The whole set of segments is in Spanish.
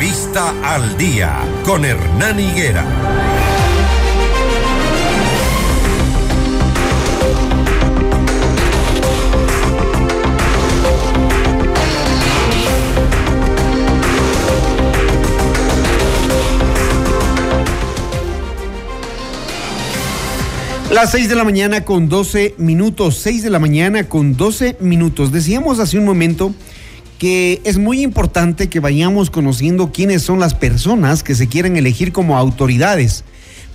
Entrevista al día con Hernán Higuera. Las 6 de la mañana con 12 minutos, 6 de la mañana con 12 minutos. Decíamos hace un momento que es muy importante que vayamos conociendo quiénes son las personas que se quieren elegir como autoridades,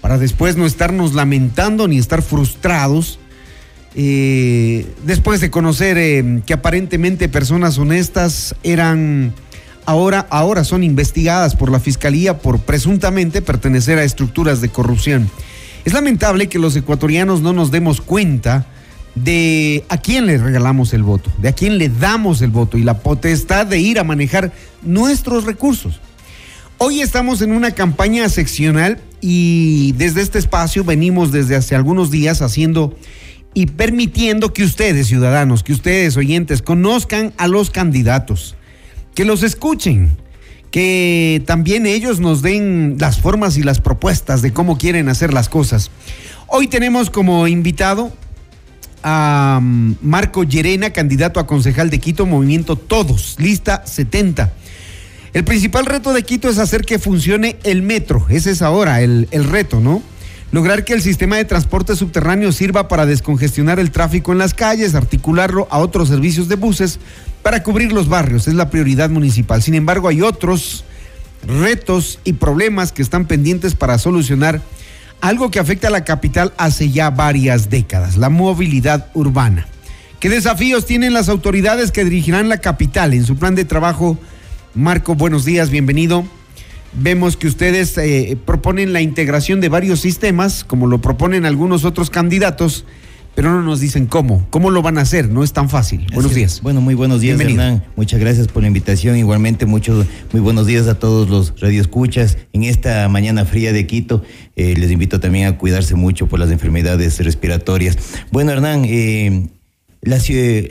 para después no estarnos lamentando ni estar frustrados. Eh, después de conocer eh, que aparentemente personas honestas eran ahora, ahora son investigadas por la fiscalía por presuntamente pertenecer a estructuras de corrupción. Es lamentable que los ecuatorianos no nos demos cuenta de a quién le regalamos el voto, de a quién le damos el voto y la potestad de ir a manejar nuestros recursos. Hoy estamos en una campaña seccional y desde este espacio venimos desde hace algunos días haciendo y permitiendo que ustedes, ciudadanos, que ustedes, oyentes, conozcan a los candidatos, que los escuchen, que también ellos nos den las formas y las propuestas de cómo quieren hacer las cosas. Hoy tenemos como invitado a mm, Marco Llerena, candidato a concejal de Quito, Movimiento Todos, lista 70. El principal reto de Quito es hacer que funcione el metro, ese es ahora el, el reto, ¿no? Lograr que el sistema de transporte subterráneo sirva para descongestionar el tráfico en las calles, articularlo a otros servicios de buses para cubrir los barrios, es la prioridad municipal. Sin embargo, hay otros retos y problemas que están pendientes para solucionar algo que afecta a la capital hace ya varias décadas, la movilidad urbana. ¿Qué desafíos tienen las autoridades que dirigirán la capital en su plan de trabajo? Marco, buenos días, bienvenido. Vemos que ustedes eh, proponen la integración de varios sistemas, como lo proponen algunos otros candidatos pero no nos dicen cómo. ¿Cómo lo van a hacer? No es tan fácil. buenos días. Bueno, muy buenos días, Hernán. Muchas gracias por la invitación. Igualmente, muchos, muy buenos días a todos los radioescuchas. En esta mañana fría de Quito, eh, les invito también a cuidarse mucho por las enfermedades respiratorias. Bueno, Hernán, eh, la,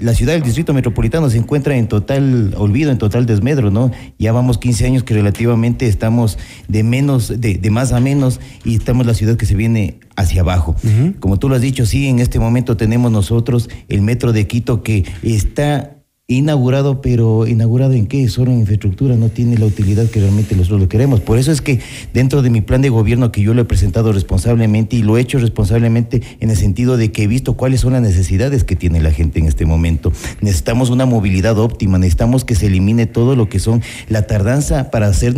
la, ciudad, el distrito metropolitano se encuentra en total olvido, en total desmedro, ¿no? Ya vamos 15 años que relativamente estamos de menos, de, de más a menos y estamos la ciudad que se viene hacia abajo. Uh -huh. Como tú lo has dicho, sí, en este momento tenemos nosotros el metro de Quito que está inaugurado, pero inaugurado en qué? Solo en infraestructura, no tiene la utilidad que realmente nosotros lo queremos. Por eso es que dentro de mi plan de gobierno que yo lo he presentado responsablemente y lo he hecho responsablemente en el sentido de que he visto cuáles son las necesidades que tiene la gente en este momento. Necesitamos una movilidad óptima, necesitamos que se elimine todo lo que son la tardanza para hacer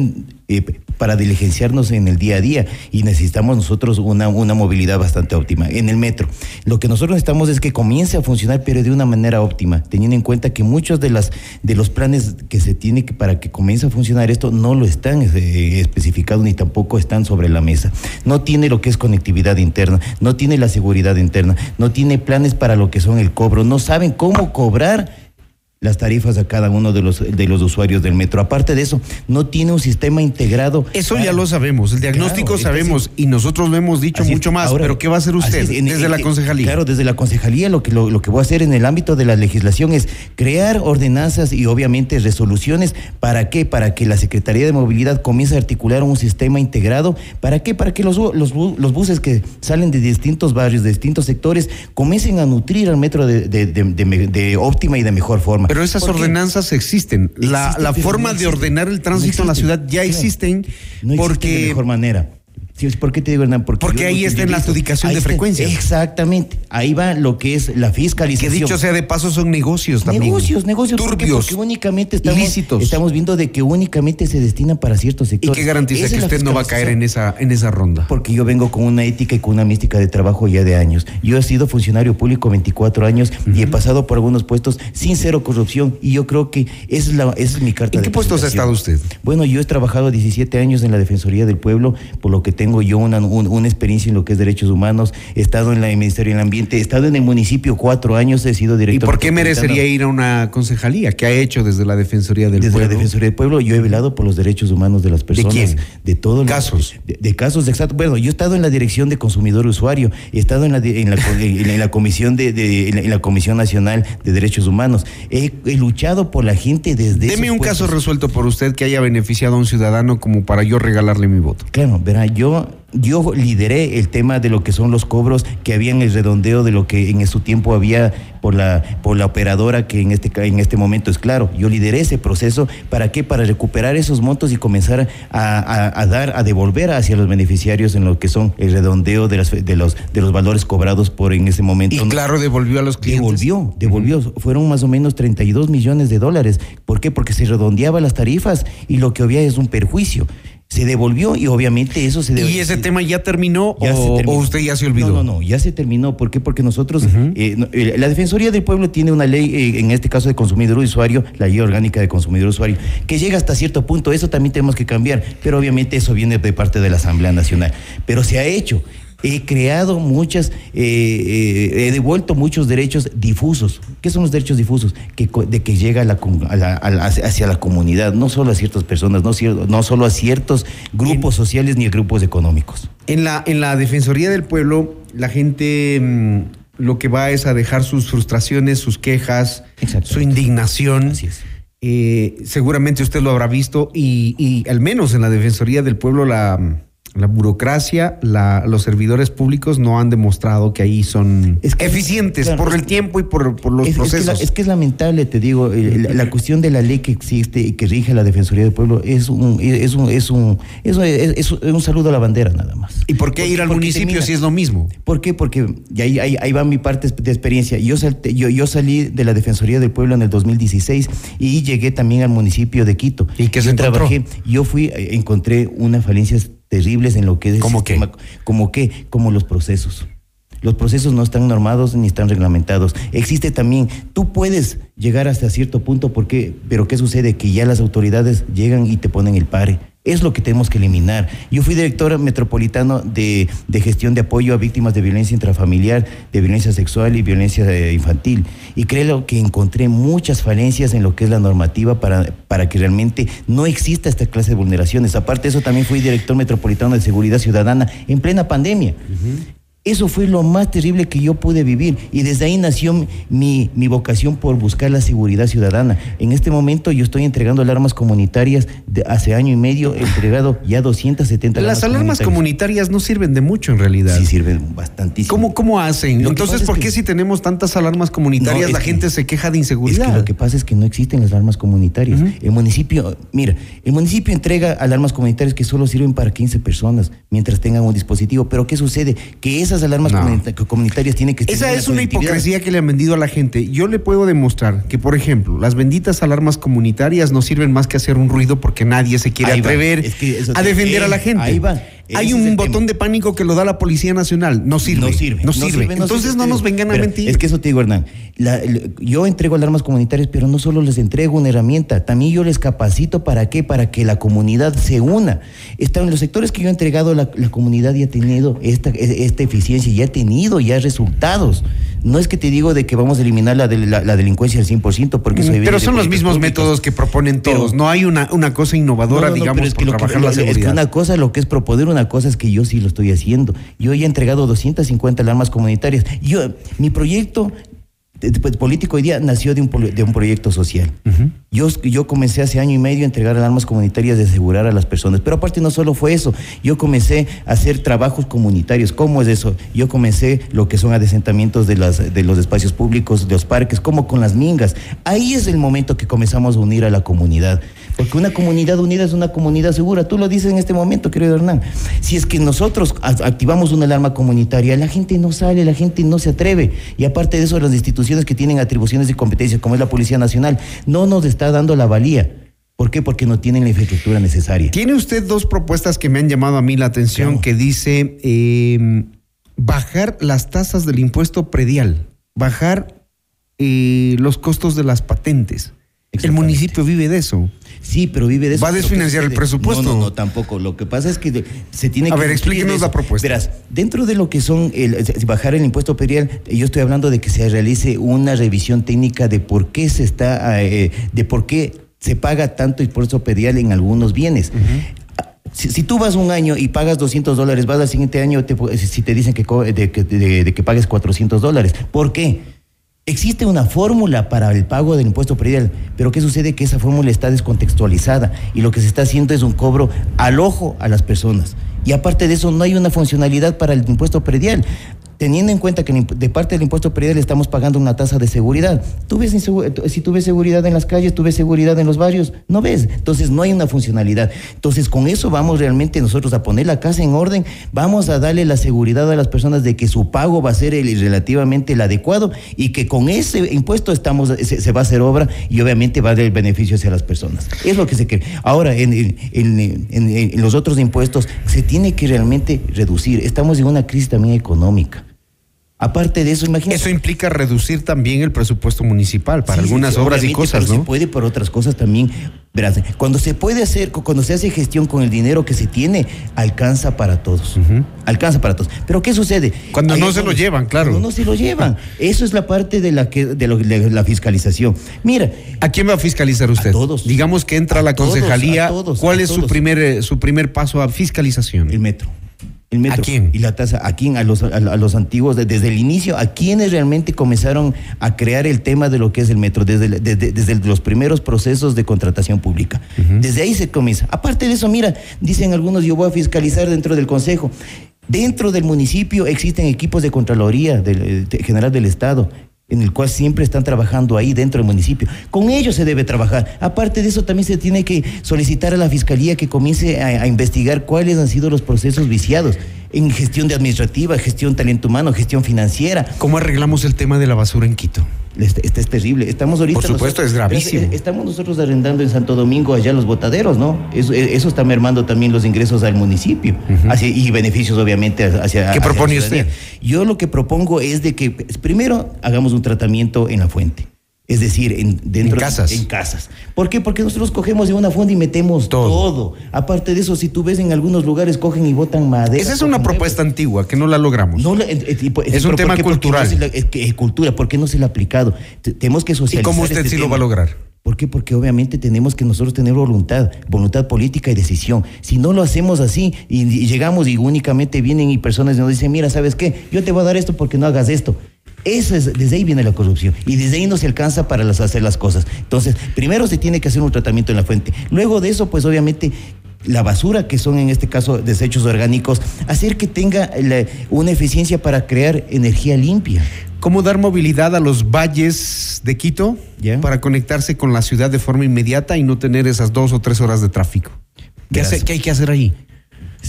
eh, para diligenciarnos en el día a día y necesitamos nosotros una, una movilidad bastante óptima. En el metro, lo que nosotros necesitamos es que comience a funcionar, pero de una manera óptima, teniendo en cuenta que muchos de, las, de los planes que se tiene que, para que comience a funcionar esto no lo están eh, especificados ni tampoco están sobre la mesa. No tiene lo que es conectividad interna, no tiene la seguridad interna, no tiene planes para lo que son el cobro, no saben cómo cobrar las tarifas a cada uno de los de los usuarios del metro. Aparte de eso, no tiene un sistema integrado. Eso para... ya lo sabemos, el diagnóstico claro, sabemos y nosotros lo hemos dicho mucho más, ahora, pero ¿qué va a hacer usted en, desde en, la concejalía? Claro, desde la concejalía lo que lo, lo, que voy a hacer en el ámbito de la legislación es crear ordenanzas y obviamente resoluciones para qué? Para que la Secretaría de Movilidad comience a articular un sistema integrado, ¿para qué? Para que los los, los buses que salen de distintos barrios, de distintos sectores, comiencen a nutrir al metro de, de, de, de óptima y de mejor forma. Pero esas ordenanzas existen. La, existe, la forma no de ordenar el tránsito no en la ciudad ya existen no porque de mejor manera. Sí, ¿Por qué te digo, Hernán? Porque, Porque ahí está en la adjudicación de frecuencias. Exactamente. Ahí va lo que es la fiscalización. Que dicho sea de paso, son negocios también. Negocios, negocios. Turbios. Porque únicamente estamos, ilícitos. estamos viendo de que únicamente se destina para ciertos sectores. ¿Y qué garantiza Esa que usted no va a caer en esa, en esa ronda? Porque yo vengo con una ética y con una mística de trabajo ya de años. Yo he sido funcionario público 24 años uh -huh. y he pasado por algunos puestos sin cero corrupción y yo creo que esa es, la, es mi carta ¿En qué puestos ha estado usted? Bueno, yo he trabajado 17 años en la Defensoría del Pueblo, por lo que tengo tengo yo una, una experiencia en lo que es derechos humanos, he estado en la el Ministerio del Ambiente, he estado en el municipio cuatro años, he sido director. ¿Y por qué merecería ir a una concejalía? ¿Qué ha hecho desde la Defensoría del desde Pueblo? Desde la Defensoría del Pueblo yo he velado por los derechos humanos de las personas. ¿De quién? De todos los casos. De, de, casos, exacto. Bueno, yo he estado en la Dirección de Consumidor Usuario, he estado en la, en la, en la Comisión de, de en, la, en, la, Comisión Nacional de Derechos Humanos. He, he luchado por la gente desde. Deme un puestos. caso resuelto por usted que haya beneficiado a un ciudadano como para yo regalarle mi voto. Claro, verá, yo yo lideré el tema de lo que son los cobros que había en el redondeo de lo que en su tiempo había por la por la operadora que en este en este momento es claro. Yo lideré ese proceso para qué para recuperar esos montos y comenzar a, a, a dar a devolver hacia los beneficiarios en lo que son el redondeo de, las, de los de los valores cobrados por en ese momento. Y claro devolvió a los clientes. Devolvió, devolvió. Uh -huh. Fueron más o menos 32 millones de dólares. ¿Por qué? Porque se redondeaba las tarifas y lo que había es un perjuicio se devolvió y obviamente eso se devolvió. ¿Y ese tema ya terminó, ya o, terminó. o, usted ya se olvidó? No, no, no, ya se terminó. ¿Por qué? Porque nosotros, uh -huh. eh, la Defensoría del Pueblo tiene una ley, eh, en este caso de consumidor usuario, la ley orgánica de consumidor usuario, que llega hasta cierto punto. Eso también tenemos que cambiar, pero obviamente eso viene de parte de la Asamblea Nacional. Pero se ha hecho he creado muchas, eh, eh, he devuelto muchos derechos difusos. ¿Qué son los derechos difusos? Que, de que llega a la, a la, a, hacia la comunidad, no solo a ciertas personas, no, no solo a ciertos grupos en, sociales ni a grupos económicos. En la, en la Defensoría del Pueblo, la gente mmm, lo que va es a dejar sus frustraciones, sus quejas, su indignación. Así es. Eh, seguramente usted lo habrá visto y, y al menos en la Defensoría del Pueblo la la burocracia, la, los servidores públicos no han demostrado que ahí son es que, eficientes claro, por el tiempo y por, por los es, procesos. Es que, la, es que, es lamentable, te digo, la, la, cuestión de la ley que existe y que rige la Defensoría del Pueblo es un, es un, es un, es, es un saludo a la bandera nada más. ¿Y por qué porque, ir al municipio termina, si es lo mismo? ¿Por qué? Porque y ahí, ahí, ahí, va mi parte de experiencia. Yo, sal, yo, yo salí de la Defensoría del Pueblo en el 2016 y llegué también al municipio de Quito. ¿Y qué se yo trabajé? Yo fui, encontré una falencia terribles en lo que es ¿Cómo sistema, qué? como que como los procesos. Los procesos no están normados ni están reglamentados. Existe también, tú puedes llegar hasta cierto punto, porque, pero ¿qué sucede? Que ya las autoridades llegan y te ponen el pare. Es lo que tenemos que eliminar. Yo fui director metropolitano de, de, gestión de apoyo a víctimas de violencia intrafamiliar, de violencia sexual y violencia infantil. Y creo que encontré muchas falencias en lo que es la normativa para, para que realmente no exista esta clase de vulneraciones. Aparte de eso, también fui director metropolitano de seguridad ciudadana en plena pandemia. Eso fue lo más terrible que yo pude vivir y desde ahí nació mi, mi, vocación por buscar la seguridad ciudadana. En este momento yo estoy entregando alarmas comunitarias de hace año y medio, he entregado ya 270 Las alarmas comunitarias. comunitarias. no sirven de mucho en realidad. Sí, sirven bastantísimo. ¿Cómo, cómo hacen? Lo Entonces, ¿por qué que... si tenemos tantas alarmas comunitarias No, la gente que- se queja de inseguridad? Es que lo que pasa es que no existen las alarmas comunitarias. El municipio, mira, el municipio entrega alarmas comunitarias que solo sirven para 15 personas mientras tengan un dispositivo. Pero ¿qué sucede? Que esas alarmas No. comunita- comunitarias tienen que Esa es una hipocresía que le han vendido a la gente. Yo le puedo demostrar que, por ejemplo, las benditas alarmas comunitarias no sirven más que hacer un ruido porque nadie se quiere Ahí atrever Es que eso a defender eh, a la gente. ahí va. Hay Ese un botón tema. de pánico que lo da la Policía Nacional. No sirve. No sirve. No sirve. no Entonces sirve, no nos vengan a Mira, mentir. Es que eso te digo, Hernán. La- el- yo entrego alarmas comunitarias, pero no solo les entrego una herramienta, también yo les capacito para qué, para que la comunidad se una. Está en los sectores que yo he entregado, la, la comunidad ya ha tenido esta, esta eficiencia, ya ha tenido ya resultados. No es que te digo de que vamos a eliminar la, de- la, la delincuencia al 100%, porque eso Pero son los mismos públicas. métodos que proponen Pero- todos. no hay una, una cosa innovadora, No, no, no, digamos, pero es que por que- trabajar lo- la Es que seguridad. una cosa, lo que es proponer una cosa es que yo sí lo estoy haciendo. Yo ya he entregado 250 alarmas comunitarias. Yo, mi proyecto de- de- político hoy día nació de un, de un proyecto social. Ujú. Yo, yo comencé hace año y medio a entregar alarmas comunitarias de asegurar a las personas. Pero aparte no solo fue eso, yo comencé a hacer trabajos comunitarios. ¿Cómo es eso? Yo comencé lo que son adesentamientos de, las, de los espacios públicos, de los parques, como con las mingas. Ahí es el momento que comenzamos a unir a la comunidad. Porque una comunidad unida es una comunidad segura. Tú lo dices en este momento, querido Hernán. Si es que nosotros activamos una alarma comunitaria, la gente no sale, la gente no se atreve. Y aparte de eso, las instituciones que tienen atribuciones y competencias, como es la Policía Nacional, no nos está dando la valía. ¿Por qué? Porque no tienen la infraestructura necesaria. Tiene usted dos propuestas que me han llamado a mí la atención, que dice eh, bajar las tasas del impuesto predial, bajar eh, los costos de las patentes. El municipio vive de eso. Sí, pero vive de eso. ¿Va a desfinanciar el presupuesto? No, no, no, tampoco. Lo que pasa es que se tiene que. A ver, explíquenos la propuesta. Verás, dentro de lo que son el, bajar el impuesto predial, yo estoy hablando de que se realice una revisión técnica de por qué se está, eh, de por qué se paga tanto impuesto predial en algunos bienes. Si, tú vas un año y pagas 200 dólares, vas al siguiente año si te dicen que, de, de que pagues 400 dólares. ¿Por qué? Existe una fórmula para el pago del impuesto predial, pero ¿qué sucede? Que esa fórmula está descontextualizada y lo que se está haciendo es un cobro al ojo a las personas. Y aparte de eso, no hay una funcionalidad para el impuesto predial teniendo en cuenta que de parte del impuesto predial estamos pagando una tasa de seguridad. ¿Tú ves si tú ves seguridad en las calles, tú ves seguridad en los barrios, no ves. Entonces no hay una funcionalidad. Entonces con eso vamos realmente nosotros a poner la casa en orden, vamos a darle la seguridad a las personas de que su pago va a ser el, relativamente el adecuado y que con ese impuesto estamos se, va a hacer obra y obviamente va a dar beneficio hacia las personas. Es lo que se quiere. Ahora, en, en los otros impuestos se tiene que realmente reducir. Estamos en una crisis también económica. Aparte de eso, imagínate. Eso implica reducir también el presupuesto municipal para algunas obras y cosas, pero ¿no? Se puede por otras cosas también. Verás, cuando se puede hacer, cuando se hace gestión con el dinero que se tiene, alcanza para todos. Alcanza para todos. Pero ¿qué sucede? Cuando no se lo llevan, claro. Cuando no se lo llevan. Eso es la parte de la que de, la fiscalización. Mira, ¿a quién va a fiscalizar usted? A todos. Digamos que entra a la concejalía. ¿Cuál es su primer eh, su primer paso a fiscalización? El metro. El metro. ¿A quién? Y la tasa, ¿a quién? A los, a, los antiguos, desde el inicio, ¿a quienes realmente comenzaron a crear el tema de lo que es el metro? Desde, desde, los primeros procesos de contratación pública. Desde ahí se comienza. Aparte de eso, mira, dicen algunos, yo voy a fiscalizar dentro del Consejo. Dentro del municipio existen equipos de Contraloría del, General del Estado, en el cual siempre están trabajando ahí dentro del municipio. Con ellos se debe trabajar. Aparte de eso, también se tiene que solicitar a la Fiscalía que comience a, investigar cuáles han sido los procesos viciados en gestión de administrativa, gestión talento humano, gestión financiera. ¿Cómo arreglamos el tema de la basura en Quito? Este, este, es terrible. Estamos ahorita. Por supuesto, es gravísimo. Estamos nosotros arrendando en Santo Domingo allá los botaderos, ¿no? Eso, eso está mermando también los ingresos al municipio y beneficios, obviamente hacia. ¿Qué propone usted? Yo lo que propongo es de que primero hagamos un tratamiento en la fuente. Es decir, en, dentro en casas. en casas. ¿Por qué? Porque nosotros cogemos de una fuente y metemos todo. Aparte de eso, si tú ves en algunos lugares cogen y botan madera. Esa es una propuesta antigua que no la logramos. No, eh, eh, es un tema cultural. es, cultura, ¿por qué no se la ha aplicado? tenemos que socializar. ¿Y cómo usted este sí lo va a lograr? ¿Por qué? Porque obviamente tenemos que nosotros tener voluntad, voluntad política y decisión. Si no lo hacemos así y, y llegamos y únicamente vienen y personas nos dicen, mira, ¿sabes qué? Yo te voy a dar esto porque no hagas esto. Eso es, desde ahí viene la corrupción y desde ahí no se alcanza para hacer las cosas. Entonces, primero se tiene que hacer un tratamiento en la fuente. Luego de eso, pues obviamente la basura, que son en este caso desechos orgánicos, hacer que tenga una eficiencia para crear energía limpia. ¿Cómo dar movilidad a los valles de Quito para conectarse con la ciudad de forma inmediata y no tener esas dos o tres horas de tráfico? ¿Qué, ¿Qué, hay que hacer ahí?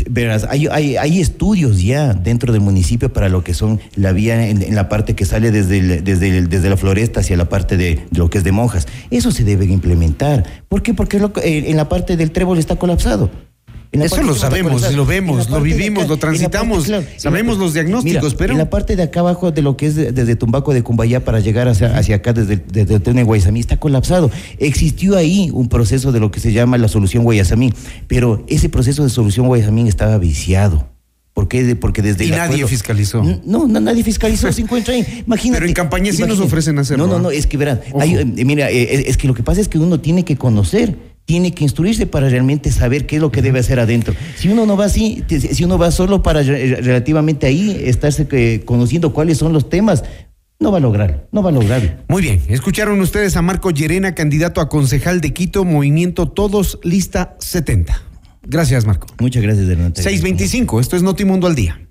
Verás, hay, hay, estudios ya dentro del municipio para lo que son la vía en, la parte que sale desde, desde, desde la floresta hacia la parte de, lo que es de monjas. Eso se debe implementar. ¿Por qué? Porque eh, en la parte del trébol está colapsado. Eso lo sabemos, lo vemos, lo vivimos, lo transitamos, sabemos los diagnósticos, pero... En la parte de acá abajo de lo que es desde Tumbaco de Cumbayá para llegar hacia, hacia acá desde, desde el tren Guayasamí está colapsado. Existió ahí un proceso de lo que se llama la solución Guayasamí, pero ese proceso de solución Guayasamí estaba viciado. ¿Por qué? Porque desde y nadie fiscalizó. No, no, nadie fiscalizó, se encuentra ahí. Imagínate. Pero en campaña sí nos ofrecen hacerlo. No, no, no, es que verán, eh, mira, eh, es que lo que pasa es que uno tiene que conocer tiene que instruirse para realmente saber qué es lo que debe hacer adentro. Si uno no va así, si uno va solo para relativamente ahí estarse eh, conociendo cuáles son los temas, no va a lograr, no va a lograr. Muy bien, escucharon ustedes a Marco Llerena, candidato a concejal de Quito, Movimiento Todos, lista 70. Gracias, Marco. Muchas gracias, Hernán. 625, esto es Notimundo al Día.